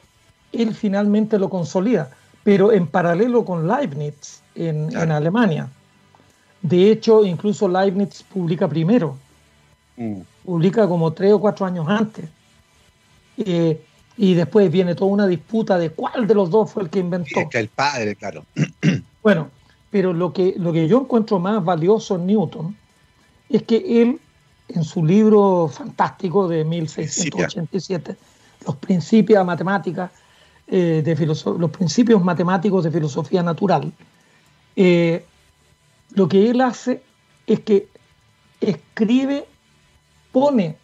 él finalmente lo consolida, pero en paralelo con Leibniz en, Alemania. De hecho, incluso Leibniz publica primero, mm. publica como tres o cuatro años antes. Eh, y después viene toda una disputa de cuál de los dos fue el que inventó. que el padre, claro. Bueno, pero lo que, lo que yo encuentro más valioso en Newton es que él, en su libro fantástico de 1687, Los principios matemáticas, eh, de los principios matemáticos de filosofía natural, eh, lo que él hace es que escribe, pone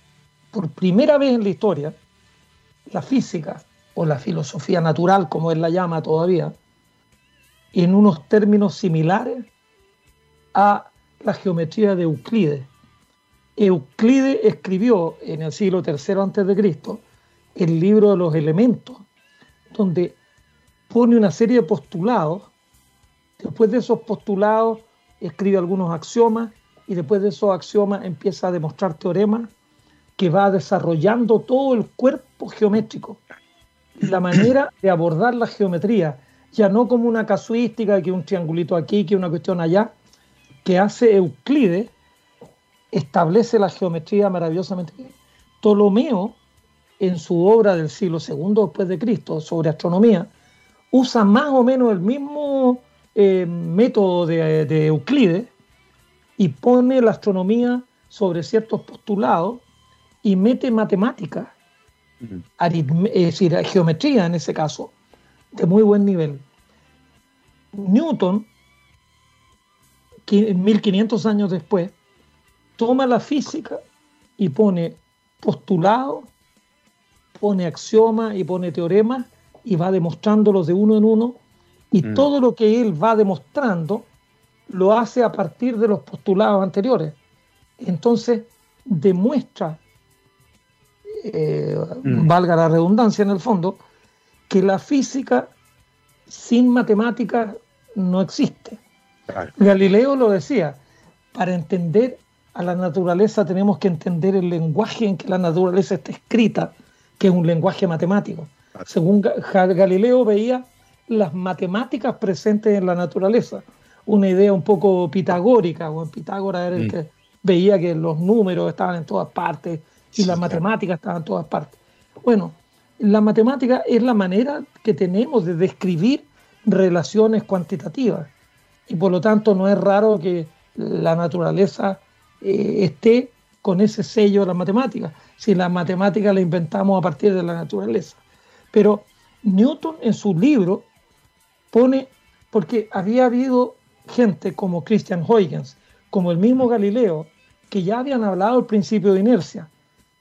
por primera vez en la historia la física o la filosofía natural, como él la llama todavía, en unos términos similares a la geometría de Euclides. Euclides escribió en el siglo III a.C. el libro de los elementos, donde pone una serie de postulados, después de esos postulados escribe algunos axiomas y después de esos axiomas empieza a demostrar teoremas que va desarrollando todo el cuerpo geométrico la manera *clears throat* de abordar la geometría, ya no como una casuística, que un triangulito aquí, que una cuestión allá, que hace Euclides, establece la geometría maravillosamente. Ptolomeo, en su obra del siglo II después de Cristo sobre astronomía, usa más o menos el mismo eh, método de, Euclides y pone la astronomía sobre ciertos postulados y mete matemáticas, es decir, geometría en ese caso, de muy buen nivel. Newton, 1500 años después, toma la física y pone postulado, pone axioma y pone teorema y va demostrándolos de uno en uno y mm. todo lo que él va demostrando lo hace a partir de los postulados anteriores. Entonces demuestra, eh, mm. valga la redundancia en el fondo, que la física sin matemáticas no existe. Galileo lo decía, para entender a la naturaleza tenemos que entender el lenguaje en que la naturaleza está escrita, que es un lenguaje matemático. Según Galileo veía las matemáticas presentes en la naturaleza, una idea un poco pitagórica, o en Pitágoras era el que veía que los números estaban en todas partes y las matemáticas estaban en todas partes. Bueno, la matemática es la manera que tenemos de describir relaciones cuantitativas y por lo tanto no es raro que la naturaleza eh, esté con ese sello de la matemática, si la matemática la inventamos a partir de la naturaleza. Pero Newton en su libro pone, porque había habido gente como Christian Huygens, como el mismo Galileo, que ya habían hablado del principio de inercia,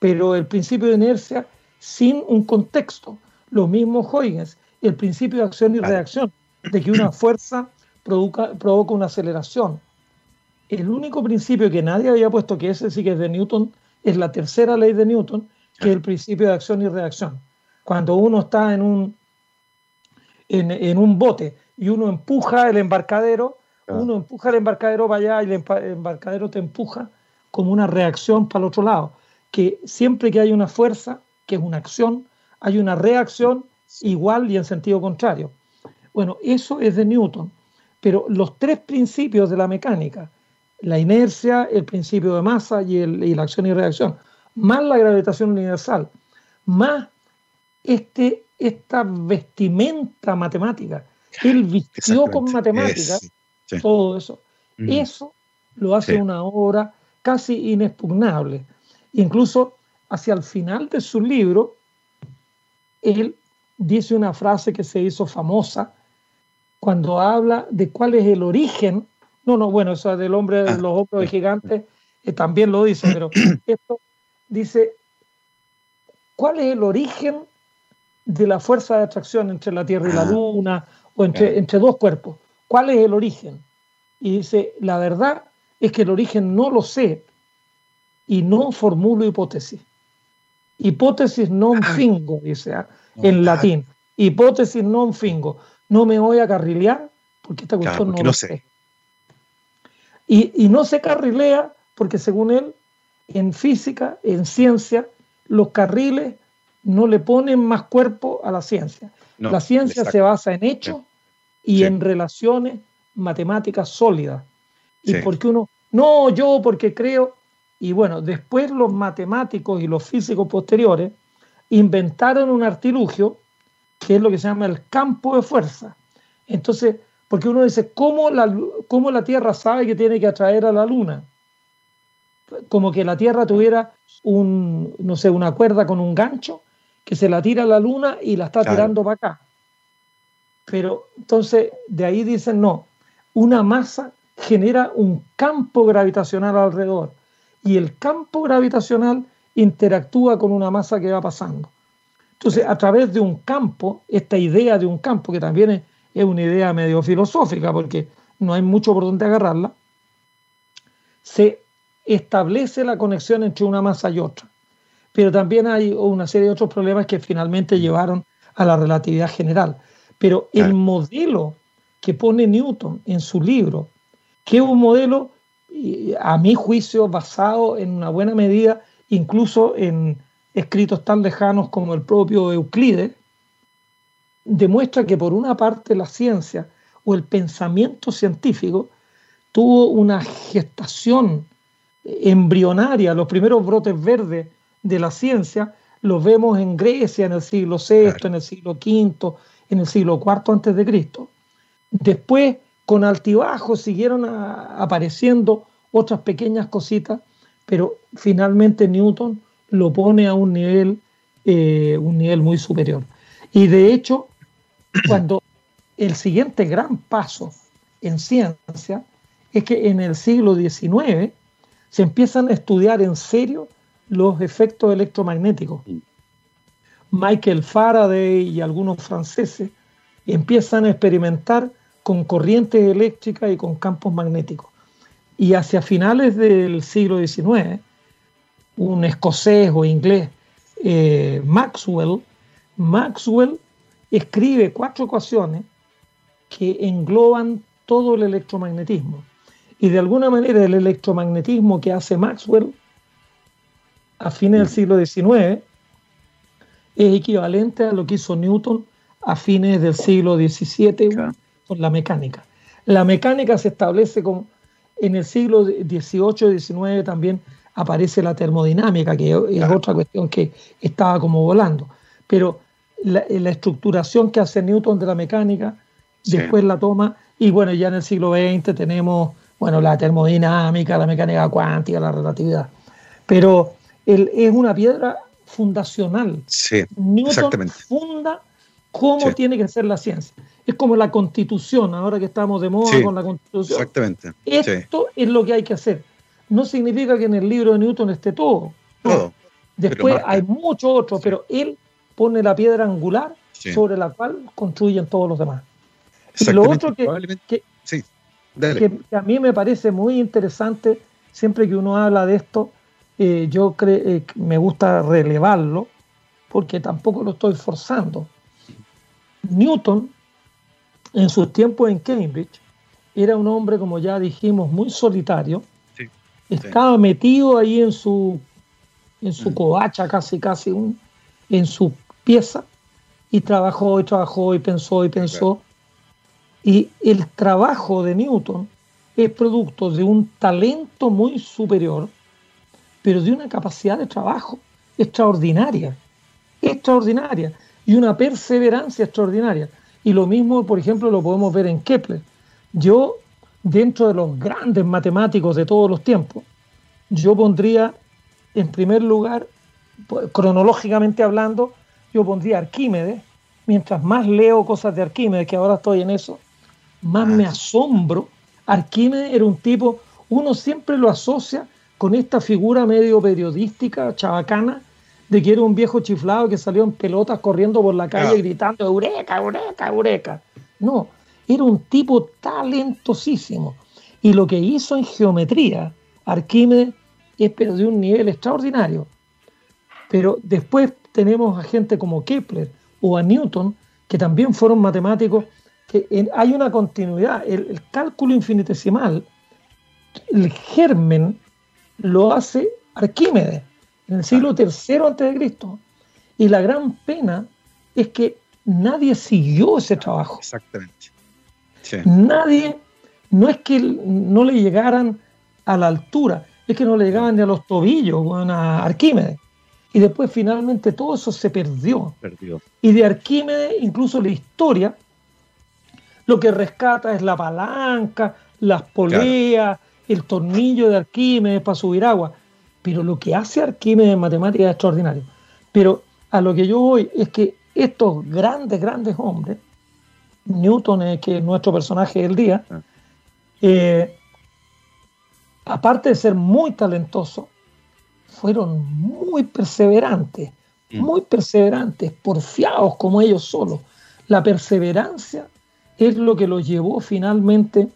pero el principio de inercia sin un contexto. Lo mismo Huygens, el principio de acción y reacción, de que una fuerza provoca, provoca una aceleración. El único principio que nadie había puesto, que ese sí que es de Newton, es la tercera ley de Newton, que es el principio de acción y reacción. Cuando uno está en un, en, un bote y uno empuja el embarcadero, uno empuja el embarcadero para allá y el embarcadero te empuja como una reacción para el otro lado. Que siempre que hay una fuerza, que es una acción, hay una reacción igual y en sentido contrario. Bueno, eso es de Newton. Pero los tres principios de la mecánica, la inercia, el principio de masa y, la acción y reacción, más la gravitación universal, más este, esta vestimenta matemática, él vistió con matemáticas, todo eso, mm. eso lo hace una obra casi inexpugnable. Incluso hacia el final de su libro, él dice una frase que se hizo famosa, cuando habla de cuál es el origen, no, no, bueno, eso del hombre de ah, los hombros gigantes eh, también lo dice, pero *clears throat* esto dice, ¿cuál es el origen de la fuerza de atracción entre la Tierra y la ah, Luna o entre, entre dos cuerpos? ¿Cuál es el origen? Y dice, la verdad es que el origen no lo sé y no formulo hipótesis. Hipótesis non ah. fingo, dice en latín. Hipótesis non fingo no me voy a carrilear porque esta cuestión no lo sé. Y, no se carrilea porque según él, en física, en ciencia, los carriles no le ponen más cuerpo a la ciencia. la ciencia se basa en hechos y en relaciones matemáticas sólidas. Y porque uno, no, yo porque creo, y bueno, después los matemáticos y los físicos posteriores inventaron un artilugio que es lo que se llama el campo de fuerza. Entonces, porque uno dice, ¿cómo la, cómo la Tierra sabe que tiene que atraer a la Luna? Como que la Tierra tuviera un, no sé, una cuerda con un gancho que se la tira a la Luna y la está tirando para acá. Pero entonces de ahí dicen, no, una masa genera un campo gravitacional alrededor y el campo gravitacional interactúa con una masa que va pasando. Entonces, a través de un campo, esta idea de un campo, que también es, una idea medio filosófica, porque no hay mucho por donde agarrarla, se establece la conexión entre una masa y otra. Pero también hay una serie de otros problemas que finalmente llevaron a la relatividad general. Pero el modelo que pone Newton en su libro, que es un modelo, a mi juicio, basado en una buena medida, incluso en escritos tan lejanos como el propio Euclides, demuestra que por una parte la ciencia o el pensamiento científico tuvo una gestación embrionaria, los primeros brotes verdes de la ciencia los vemos en Grecia en el siglo VI, en el siglo V, en el siglo IV antes de Cristo. Después, con altibajos, siguieron apareciendo otras pequeñas cositas, pero finalmente Newton lo pone a un nivel, eh, un nivel muy superior. Y de hecho, cuando el siguiente gran paso en ciencia es que en el siglo XIX se empiezan a estudiar en serio los efectos electromagnéticos. Michael Faraday y algunos franceses empiezan a experimentar con corrientes eléctricas y con campos magnéticos. Y hacia finales del siglo XIX, un escocés o inglés, eh, Maxwell, Maxwell escribe cuatro ecuaciones que engloban todo el electromagnetismo. Y de alguna manera el electromagnetismo que hace Maxwell a fines del siglo XIX es equivalente a lo que hizo Newton a fines del siglo XVII con la mecánica. La mecánica se establece con, en el siglo XVIII y XIX también aparece la termodinámica, que es otra cuestión que estaba como volando. Pero la, estructuración que hace Newton de la mecánica, después la toma, y bueno, ya en el siglo XX tenemos bueno, la termodinámica, la mecánica cuántica, la relatividad. Pero es una piedra fundacional. Sí, Newton funda cómo tiene que ser la ciencia. Es como la constitución, ahora que estamos de moda con la constitución. Exactamente. Esto es lo que hay que hacer. No significa que en el libro de Newton esté todo. Todo. Después hay muchos otros, pero él pone la piedra angular sobre la cual construyen todos los demás. Y lo otro que, que, que, a mí me parece muy interesante, siempre que uno habla de esto, eh, yo eh, me gusta relevarlo, porque tampoco lo estoy forzando. Newton, en sus tiempos en Cambridge, era un hombre, como ya dijimos, muy solitario. Estaba metido ahí en su, en su mm. covacha, casi, casi, un, en su pieza, y trabajó y trabajó y pensó y pensó. Y el trabajo de Newton es producto de un talento muy superior, pero de una capacidad de trabajo extraordinaria, extraordinaria, y una perseverancia extraordinaria. Y lo mismo, por ejemplo, lo podemos ver en Kepler. Yo, dentro de los grandes matemáticos de todos los tiempos, yo pondría, en primer lugar, pues, cronológicamente hablando, yo pondría Arquímedes, mientras más leo cosas de Arquímedes, que ahora estoy en eso, más me asombro. Arquímedes era un tipo, uno siempre lo asocia con esta figura medio periodística, chabacana, de que era un viejo chiflado que salió en pelotas corriendo por la calle gritando Eureka, Eureka, Eureka. No, era un tipo talentosísimo. Y lo que hizo en geometría, Arquímedes, es pero de un nivel extraordinario. Pero después tenemos a gente como Kepler o a Newton, que también fueron matemáticos que hay una continuidad. El, cálculo infinitesimal, el germen lo hace Arquímedes en el siglo III a.C. Y la gran pena es que nadie siguió ese trabajo. Exactamente. Nadie, no es que no le llegaran a la altura, es que no le llegaban ni a los tobillos a Arquímedes. Y después finalmente todo eso se perdió. perdió. Y de Arquímedes, incluso la historia, lo que rescata es la palanca, las poleas, el tornillo de Arquímedes para subir agua. Pero lo que hace Arquímedes en matemáticas es extraordinario. Pero a lo que yo voy es que estos grandes, grandes hombres, Newton, que es nuestro personaje del día, ah. eh, aparte de ser muy talentosos, fueron muy perseverantes, mm. muy perseverantes, porfiados como ellos solos. La perseverancia es lo que los llevó finalmente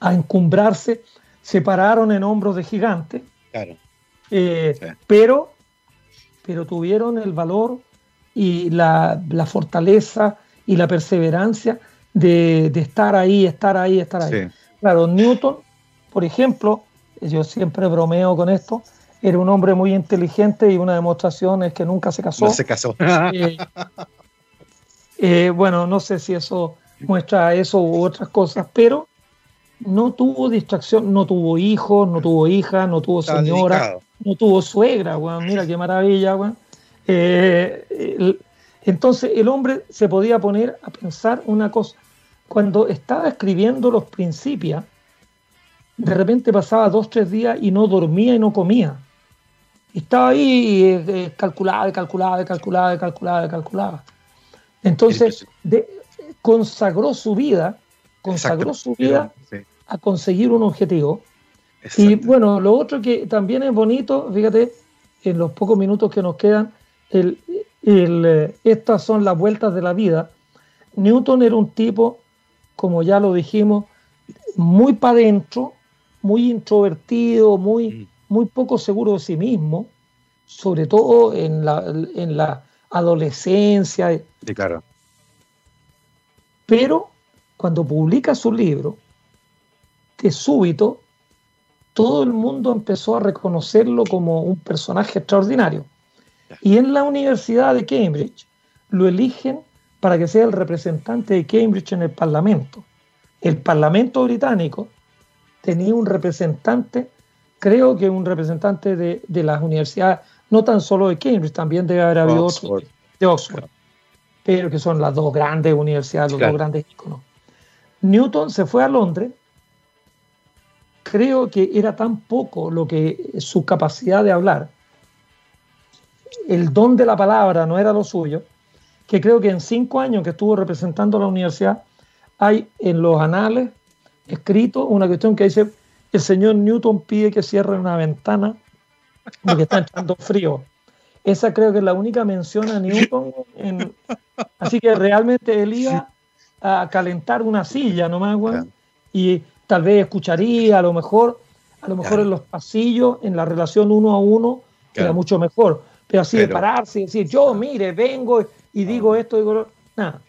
a encumbrarse, se pararon en hombros de gigantes, eh, pero, pero tuvieron el valor y la, fortaleza y la perseverancia de, estar ahí, estar ahí, estar ahí. Claro, Newton, por ejemplo, yo siempre bromeo con esto, era un hombre muy inteligente y una demostración es que nunca se casó. No se casó. *laughs* Eh, eh, bueno, no sé si eso muestra eso u otras cosas, pero no tuvo distracción, no tuvo hijos, no tuvo hija, no tuvo señora, no tuvo suegra, mira qué maravilla, eh, entonces el hombre se podía poner a pensar una cosa. Cuando estaba escribiendo los principios, de repente pasaba dos, tres días y no dormía y no comía. estaba ahí eh, eh, calculaba, calculaba, calculaba, calculaba, calculaba. Entonces, consagró su vida, consagró su vida a conseguir un objetivo. Y bueno, lo otro que también es bonito, fíjate, en los pocos minutos que nos quedan, el, eh, estas son las vueltas de la vida. Newton era un tipo, como ya lo dijimos, muy para adentro, muy introvertido, muy, mm. muy poco seguro de sí mismo, sobre todo en la, en la adolescencia. Sí, claro. Pero cuando publica su libro, de súbito, todo el mundo empezó a reconocerlo como un personaje extraordinario. Y en la Universidad de Cambridge lo eligen para que sea el representante de Cambridge en el Parlamento. El Parlamento británico tenía un representante, creo que un representante de, las universidades, no tan solo de Cambridge, también debe haber habido otro de Oxford, pero que son las dos grandes universidades, los dos grandes iconos. Newton se fue a Londres, creo que era tan poco lo que su capacidad de hablar, el don de la palabra no era lo suyo, que creo que en cinco años que estuvo representando a la universidad, hay en los anales escrito una cuestión que dice, el señor Newton pide que cierre una ventana porque está entrando *laughs* frío. Esa creo que es la única mención a Newton. *laughs* así que realmente él iba a calentar una silla nomás, y tal vez escucharía, a lo mejor, a lo mejor en los pasillos, en la relación uno a uno, era mucho mejor. Pero así de pararse y decir, yo, mire, vengo y digo esto, digo, nada.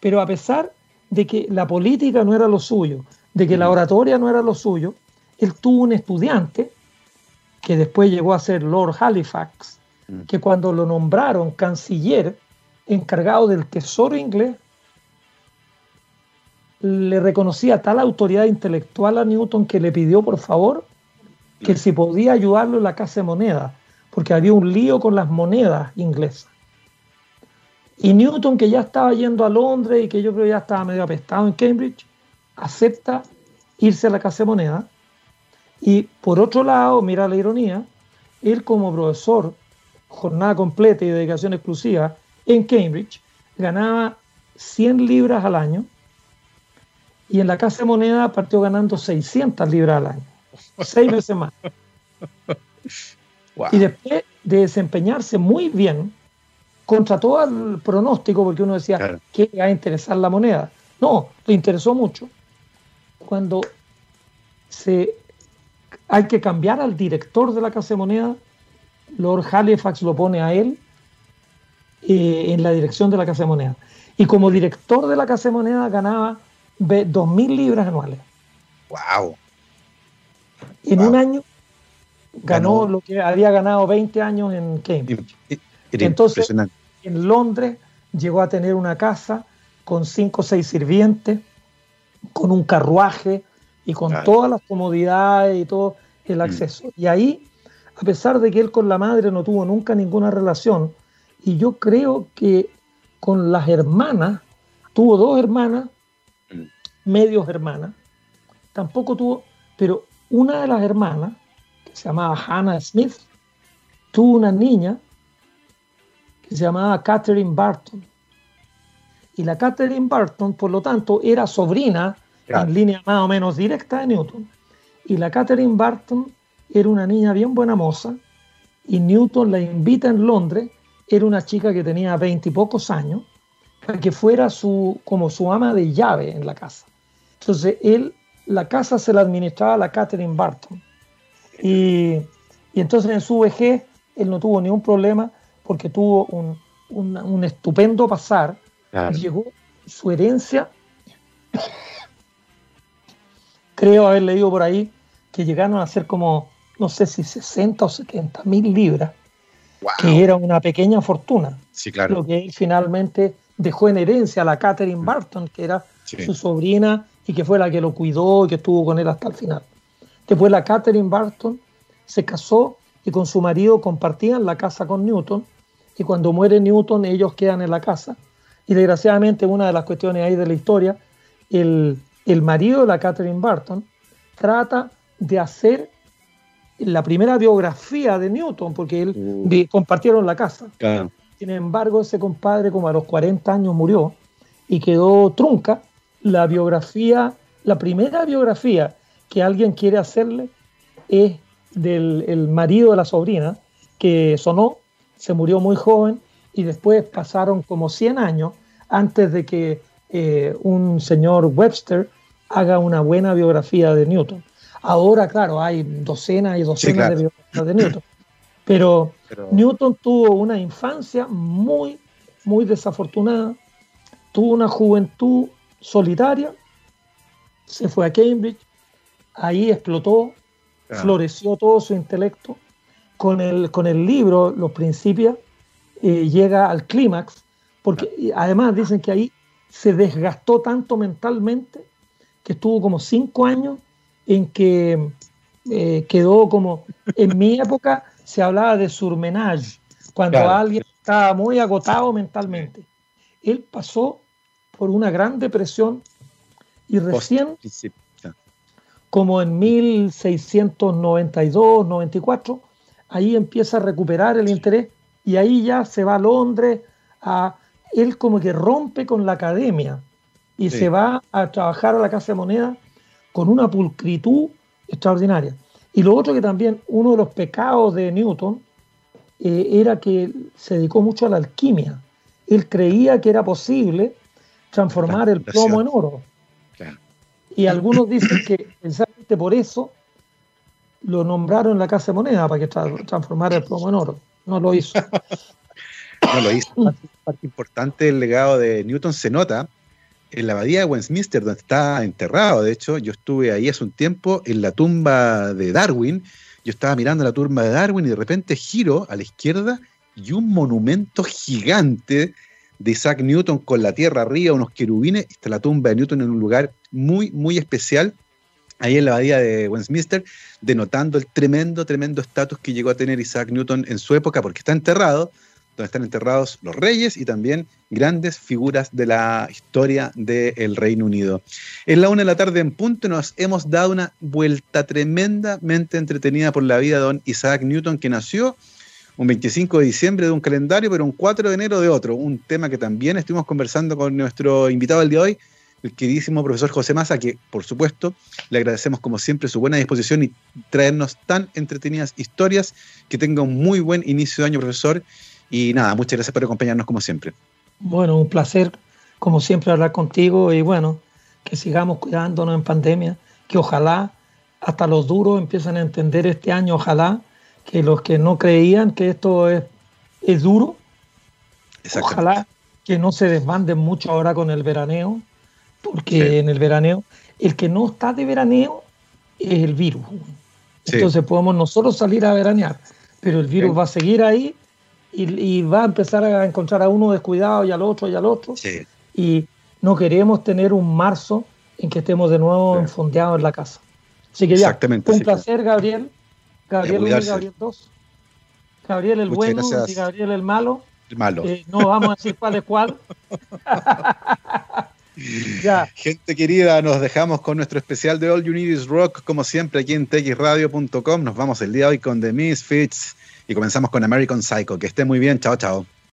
Pero a pesar de que la política no era lo suyo, de que la oratoria no era lo suyo, él tuvo un estudiante que después llegó a ser Lord Halifax, mm. que cuando lo nombraron canciller encargado del tesoro inglés, le reconocía tal autoridad intelectual a Newton que le pidió por favor que si podía ayudarlo en la casa de moneda, porque había un lío con las monedas inglesas. Y Newton, que ya estaba yendo a Londres y que yo creo ya estaba medio apestado en Cambridge, acepta irse a la casa de moneda. Y por otro lado, mira la ironía, él como profesor, jornada completa y dedicación exclusiva en Cambridge, ganaba 100 libras al año y en la casa de moneda partió ganando 600 libras al año, seis veces más. *laughs* Y después de desempeñarse muy bien, contra todo el pronóstico, porque uno decía que va a interesar la moneda. No, le interesó mucho. Cuando se hay que cambiar al director de la Casa de Moneda, Lord Halifax lo pone a él eh, en la dirección de la Casa de Moneda. Y como director de la Casa de Moneda ganaba 2.000 libras anuales. ¡Wow! En un año ganó, lo que había ganado 20 años en Cambridge. Entonces, en Londres llegó a tener una casa con 5 o 6 sirvientes, con un carruaje y con todas las comodidades y todo el mm. acceso. Y ahí, a pesar de que él con la madre no tuvo nunca ninguna relación, y yo creo que con las hermanas, tuvo dos hermanas, mm. medios hermanas, tampoco tuvo, pero una de las hermanas, se llamaba Hannah Smith, tuvo una niña que se llamaba Catherine Barton. Y la Catherine Barton, por lo tanto, era sobrina en línea más o menos directa de Newton. Y la Catherine Barton era una niña bien buena moza y Newton la invita en Londres, era una chica que tenía veintipocos años, para que fuera su, como su ama de llave en la casa. Entonces él, la casa se la administraba a la Catherine Barton. Y, y entonces en su vejez él no tuvo ningún problema porque tuvo un, un, estupendo pasar. Llegó, su herencia, creo haber leído por ahí que llegaron a ser como, no sé si 60 o 70 mil libras, que era una pequeña fortuna. Sí, claro. Lo que él finalmente dejó en herencia a la Catherine Barton, que era su sobrina y que fue la que lo cuidó y que estuvo con él hasta el final. Después la Catherine Barton se casó y con su marido compartían la casa con Newton y cuando muere Newton ellos quedan en la casa. Y desgraciadamente una de las cuestiones ahí de la historia, el, el marido de la Catherine Barton trata de hacer la primera biografía de Newton, porque él uh. compartieron la casa. Sin embargo, ese compadre como a los 40 años murió y quedó trunca. La biografía, la primera biografía que alguien quiere hacerle es del marido de la sobrina, que sonó, se murió muy joven y después pasaron como 100 años antes de que eh, un señor Webster haga una buena biografía de Newton. Ahora, claro, hay docenas y docenas de biografías de Newton. *laughs* Pero, Newton tuvo una infancia muy, muy desafortunada, tuvo una juventud solitaria, se fue a Cambridge, ahí explotó, floreció todo su intelecto. Con el, con el libro, Los Principios, eh, llega al clímax, porque además dicen que ahí se desgastó tanto mentalmente que estuvo como cinco años en que eh, quedó como, en mi *laughs* época se hablaba de surmenage, cuando alguien estaba muy agotado mentalmente. Él pasó por una gran depresión y recién, como en 1692, 94, ahí empieza a recuperar el interés y ahí ya se va a Londres, a, él como que rompe con la academia y se va a trabajar a la Casa de Moneda con una pulcritud extraordinaria. Y lo otro que también, uno de los pecados de Newton eh, era que se dedicó mucho a la alquimia. Él creía que era posible transformar el plomo en oro. Y algunos dicen que precisamente por eso lo nombraron la Casa de Moneda para que transformara el plomo en oro. No lo hizo. *laughs* no lo hizo. Parte importante del legado de Newton se nota en la abadía de Westminster, donde está enterrado. De hecho, yo estuve ahí hace un tiempo en la tumba de Darwin. Yo estaba mirando la tumba de Darwin y de repente giro a la izquierda y un monumento gigante de Isaac Newton con la tierra arriba, unos querubines. Está la tumba de Newton en un lugar muy, muy especial, ahí en la abadía de Westminster, denotando el tremendo, tremendo estatus que llegó a tener Isaac Newton en su época, porque está enterrado donde están enterrados los reyes y también grandes figuras de la historia del Reino Unido. En la una de la tarde en punto nos hemos dado una vuelta tremendamente entretenida por la vida de don Isaac Newton, que nació un 25 de diciembre de un calendario, pero un 4 de enero de otro, un tema que también estuvimos conversando con nuestro invitado del día de hoy, el queridísimo profesor José Massa, que por supuesto le agradecemos como siempre su buena disposición y traernos tan entretenidas historias, que tenga un muy buen inicio de año, profesor, y nada, muchas gracias por acompañarnos como siempre. Bueno, un placer como siempre hablar contigo. Y bueno, que sigamos cuidándonos en pandemia, que ojalá hasta los duros empiecen a entender este año, ojalá que los que no creían que esto es, es duro, ojalá que no se desbanden mucho ahora con el veraneo, porque en el veraneo, el que no está de veraneo es el virus. Entonces podemos nosotros salir a veranear, pero el virus va a seguir ahí y, va a empezar a encontrar a uno descuidado y al otro y al otro. Y no queremos tener un marzo en que estemos de nuevo enfondeados en la casa. Así que ya, un placer, Gabriel. Gabriel 1 y Gabriel 2. Gabriel el bueno y Gabriel el malo. El malo. Eh, no vamos a decir cuál es cuál. *laughs* ya. Gente querida, nos dejamos con nuestro especial de All You Need Is Rock, como siempre, aquí en texradio.com. Nos vamos el día de hoy con The Misfits y comenzamos con American Psycho. Que esté muy bien, chao, chao.